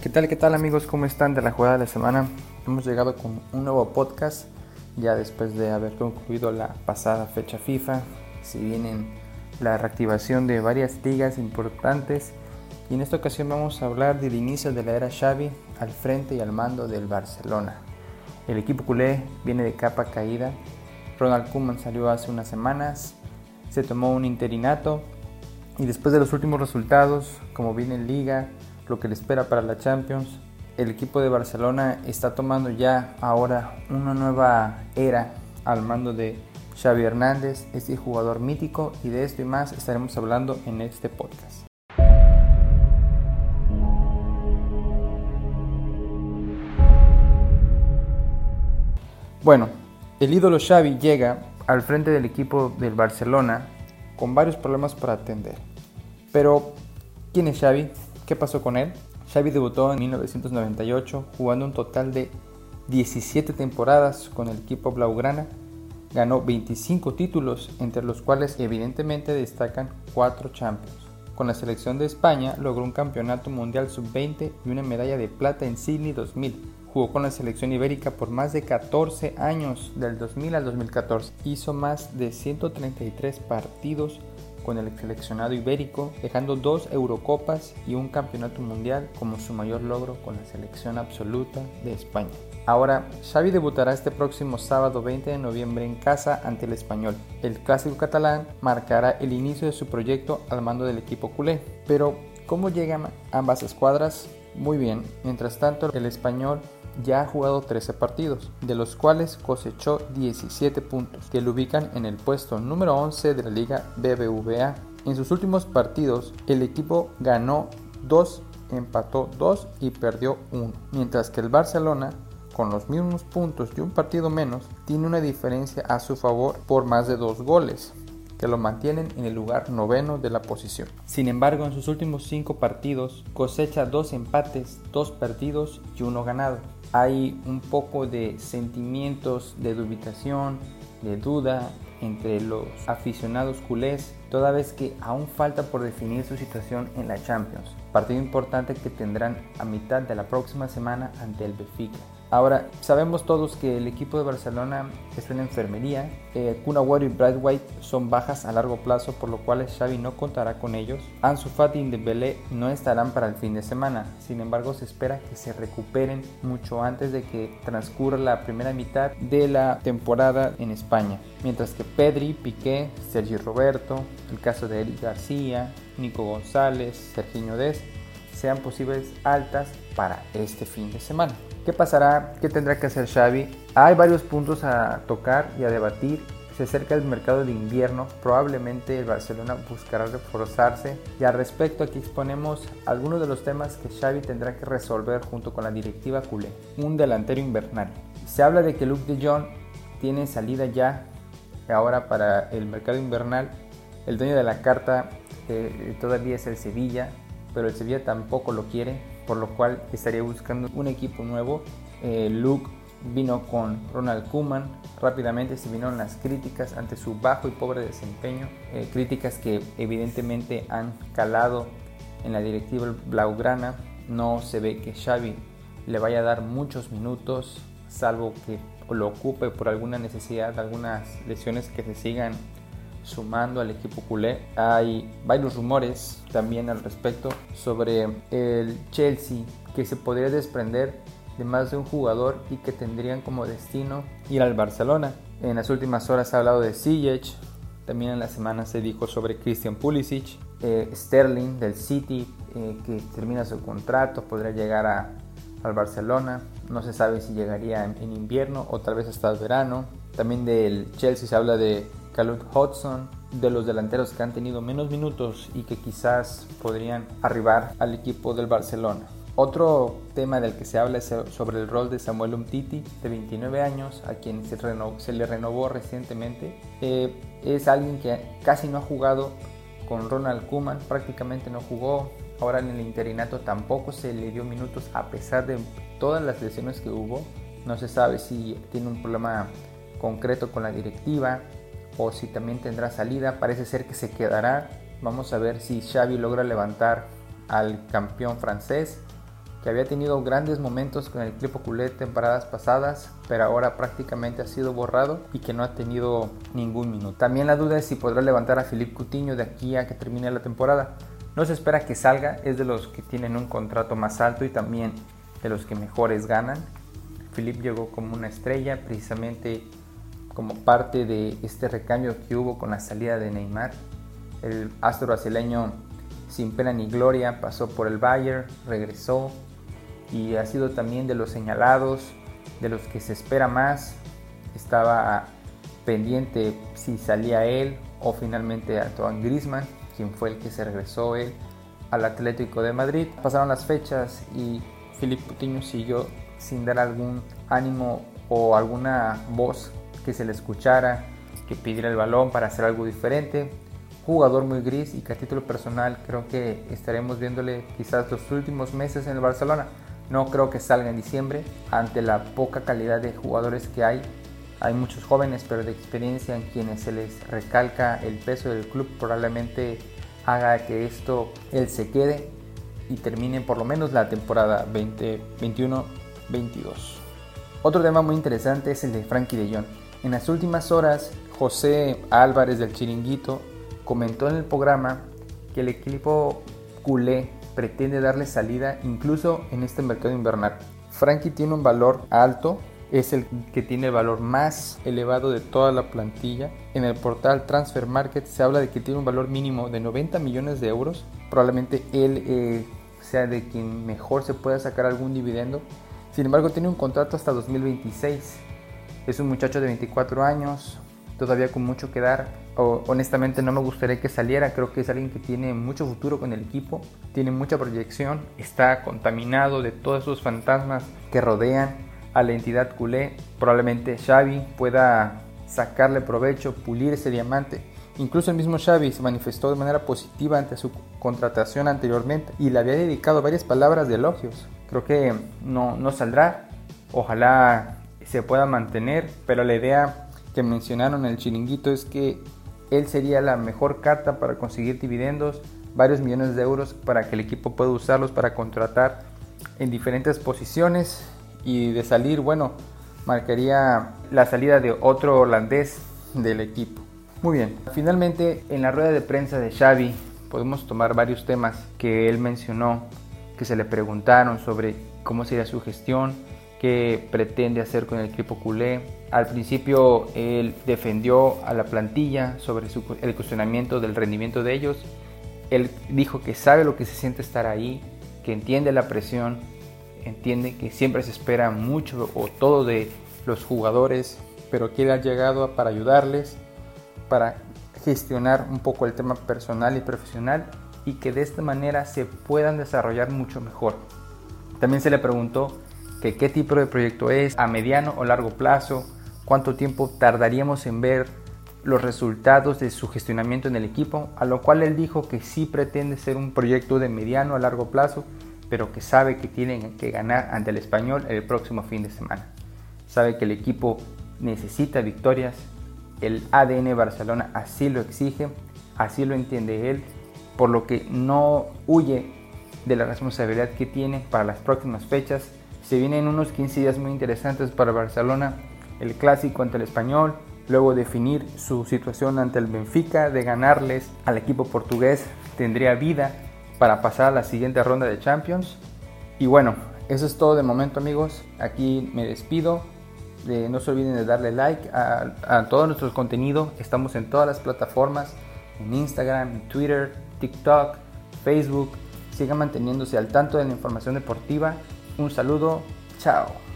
¿Qué tal, qué tal amigos? ¿Cómo están de la jugada de la semana? Hemos llegado con un nuevo podcast ya después de haber concluido la pasada fecha FIFA. Si vienen la reactivación de varias ligas importantes y en esta ocasión vamos a hablar del inicio de la era Xavi al frente y al mando del Barcelona. El equipo culé viene de capa caída. Ronald Koeman salió hace unas semanas, se tomó un interinato y después de los últimos resultados, como viene en liga, lo que le espera para la Champions. El equipo de Barcelona está tomando ya ahora una nueva era al mando de Xavi Hernández, este jugador mítico y de esto y más estaremos hablando en este podcast. Bueno, el ídolo Xavi llega al frente del equipo del Barcelona con varios problemas para atender. Pero, ¿quién es Xavi? ¿Qué pasó con él? Xavi debutó en 1998 jugando un total de 17 temporadas con el equipo blaugrana. Ganó 25 títulos, entre los cuales evidentemente destacan 4 Champions. Con la selección de España logró un campeonato mundial sub-20 y una medalla de plata en Sydney 2000. Jugó con la selección ibérica por más de 14 años, del 2000 al 2014. Hizo más de 133 partidos con el seleccionado ibérico, dejando dos Eurocopas y un Campeonato Mundial como su mayor logro con la selección absoluta de España. Ahora, Xavi debutará este próximo sábado 20 de noviembre en casa ante el Español. El clásico catalán marcará el inicio de su proyecto al mando del equipo culé. Pero, ¿cómo llegan ambas escuadras? Muy bien, mientras tanto el Español ya ha jugado 13 partidos, de los cuales cosechó 17 puntos, que lo ubican en el puesto número 11 de la Liga BBVA. En sus últimos partidos, el equipo ganó 2, empató 2 y perdió 1, mientras que el Barcelona con los mismos puntos y un partido menos, tiene una diferencia a su favor por más de dos goles que lo mantienen en el lugar noveno de la posición. Sin embargo, en sus últimos cinco partidos cosecha dos empates, dos perdidos y uno ganado. Hay un poco de sentimientos de dubitación, de duda entre los aficionados culés, toda vez que aún falta por definir su situación en la Champions, partido importante que tendrán a mitad de la próxima semana ante el Benfica. Ahora, sabemos todos que el equipo de Barcelona es una enfermería. Eh, Kun y Brad White son bajas a largo plazo, por lo cual Xavi no contará con ellos. Ansu Fati y Dembélé no estarán para el fin de semana. Sin embargo, se espera que se recuperen mucho antes de que transcurra la primera mitad de la temporada en España. Mientras que Pedri, Piqué, Sergio Roberto, el caso de Eric García, Nico González, Serginho Dest sean posibles altas para este fin de semana. ¿Qué pasará? ¿Qué tendrá que hacer Xavi? Hay varios puntos a tocar y a debatir. Se acerca el mercado de invierno, probablemente el Barcelona buscará reforzarse y al respecto aquí exponemos algunos de los temas que Xavi tendrá que resolver junto con la directiva culé. Un delantero invernal. Se habla de que Luke de Jong tiene salida ya ahora para el mercado invernal. El dueño de la carta eh, todavía es el Sevilla, pero el Sevilla tampoco lo quiere por lo cual estaría buscando un equipo nuevo. Eh, Luke vino con Ronald Koeman, rápidamente se vinieron las críticas ante su bajo y pobre desempeño, eh, críticas que evidentemente han calado en la directiva blaugrana, no se ve que Xavi le vaya a dar muchos minutos, salvo que lo ocupe por alguna necesidad, algunas lesiones que se sigan sumando al equipo culé. Hay varios rumores también al respecto sobre el Chelsea que se podría desprender de más de un jugador y que tendrían como destino ir al Barcelona. En las últimas horas se ha hablado de Ziyech, también en la semana se dijo sobre Christian Pulisic, eh, Sterling del City eh, que termina su contrato, podría llegar a, al Barcelona, no se sabe si llegaría en, en invierno o tal vez hasta el verano. También del Chelsea se habla de Calum Hudson, de los delanteros que han tenido menos minutos y que quizás podrían arribar al equipo del Barcelona. Otro tema del que se habla es sobre el rol de Samuel Umtiti, de 29 años, a quien se, le renovó recientemente. Eh, es alguien que casi no ha jugado con Ronald Koeman, prácticamente no jugó. Ahora en el interinato tampoco se le dio minutos a pesar de todas las lesiones que hubo. No se sabe si tiene un problema concreto con la directiva o si también tendrá salida. Parece ser que se quedará. Vamos a ver si Xavi logra levantar al campeón francés que había tenido grandes momentos con el equipo culé temporadas pasadas, pero ahora prácticamente ha sido borrado y que no ha tenido ningún minuto. También la duda es si podrá levantar a Philippe Coutinho de aquí a que termine la temporada. No se espera que salga, es de los que tienen un contrato más alto y también de los que mejores ganan. Philippe llegó como una estrella precisamente como parte de este recambio que hubo con la salida de Neymar. El astro brasileño sin pena ni gloria pasó por el Bayern, regresó, y ha sido también de los señalados, de los que se espera más. Estaba pendiente si salía él o finalmente Antoine Grisman, quien fue el que se regresó él al Atlético de Madrid. Pasaron las fechas y Filipe Coutinho siguió sin dar algún ánimo o alguna voz que se le escuchara, que pidiera el balón para hacer algo diferente. Jugador muy gris y que a título personal creo que estaremos viéndole quizás los últimos meses en el Barcelona. No creo que salga en diciembre ante la poca calidad de jugadores que hay. Hay muchos jóvenes, pero de experiencia en quienes se les recalca el peso del club probablemente haga que esto él se quede y termine por lo menos la temporada 2021-22. Otro tema muy interesante es el de Frankie de Jong. En las últimas horas, José Álvarez del Chiringuito comentó en el programa que el equipo culé pretende darle salida incluso en este mercado invernal. Frankie tiene un valor alto, es el que tiene el valor más elevado de toda la plantilla. En el portal Transfer Market se habla de que tiene un valor mínimo de 90 millones de euros. Probablemente él eh, sea de quien mejor se pueda sacar algún dividendo. Sin embargo, tiene un contrato hasta 2026. Es un muchacho de 24 años, todavía con mucho que dar. honestamente no me gustaría que saliera, creo que es alguien que tiene mucho futuro con el equipo, tiene mucha proyección, está contaminado de todos esos fantasmas que rodean a la entidad culé. Probablemente Xavi pueda sacarle provecho, pulir ese diamante. Incluso el mismo Xavi se manifestó de manera positiva ante su contratación anteriormente y le había dedicado varias palabras de elogios. Creo que no, no saldrá, ojalá se pueda mantener, pero la idea que mencionaron en el chiringuito es que él sería la mejor carta para conseguir dividendos, varios millones de euros para que el equipo pueda usarlos para contratar en diferentes posiciones y de salir, bueno, marcaría la salida de otro holandés del equipo. Muy bien, finalmente en la rueda de prensa de Xavi podemos tomar varios temas que él mencionó, que se le preguntaron sobre cómo sería su gestión, qué pretende hacer con el equipo culé. Al principio él defendió a la plantilla sobre el cuestionamiento del rendimiento de ellos. Él dijo que sabe lo que se siente estar ahí, que entiende la presión, entiende que siempre se espera mucho o todo de los jugadores, pero que él ha llegado para ayudarles, para gestionar un poco el tema personal y profesional y que de esta manera se puedan desarrollar mucho mejor. También se le preguntó que qué tipo de proyecto es, a mediano o largo plazo, cuánto tiempo tardaríamos en ver los resultados de su gestionamiento en el equipo, a lo cual él dijo que sí pretende ser un proyecto de mediano a largo plazo, pero que sabe que tienen que ganar ante el español el próximo fin de semana. Sabe que el equipo necesita victorias, el ADN Barcelona así lo exige, así lo entiende él, por lo que no huye de la responsabilidad que tiene para las próximas fechas se vienen unos 15 días muy interesantes para Barcelona, el clásico ante el español, luego definir su situación ante el Benfica, de ganarles al equipo portugués, tendría vida para pasar a la siguiente ronda de Champions. Y bueno, eso es todo de momento amigos, aquí me despido. no se olviden de darle like a, a todo nuestro contenido, estamos en todas las plataformas, en Instagram, en Twitter, TikTok, Facebook. Sigan manteniéndose al tanto de la información deportiva un saludo, chao.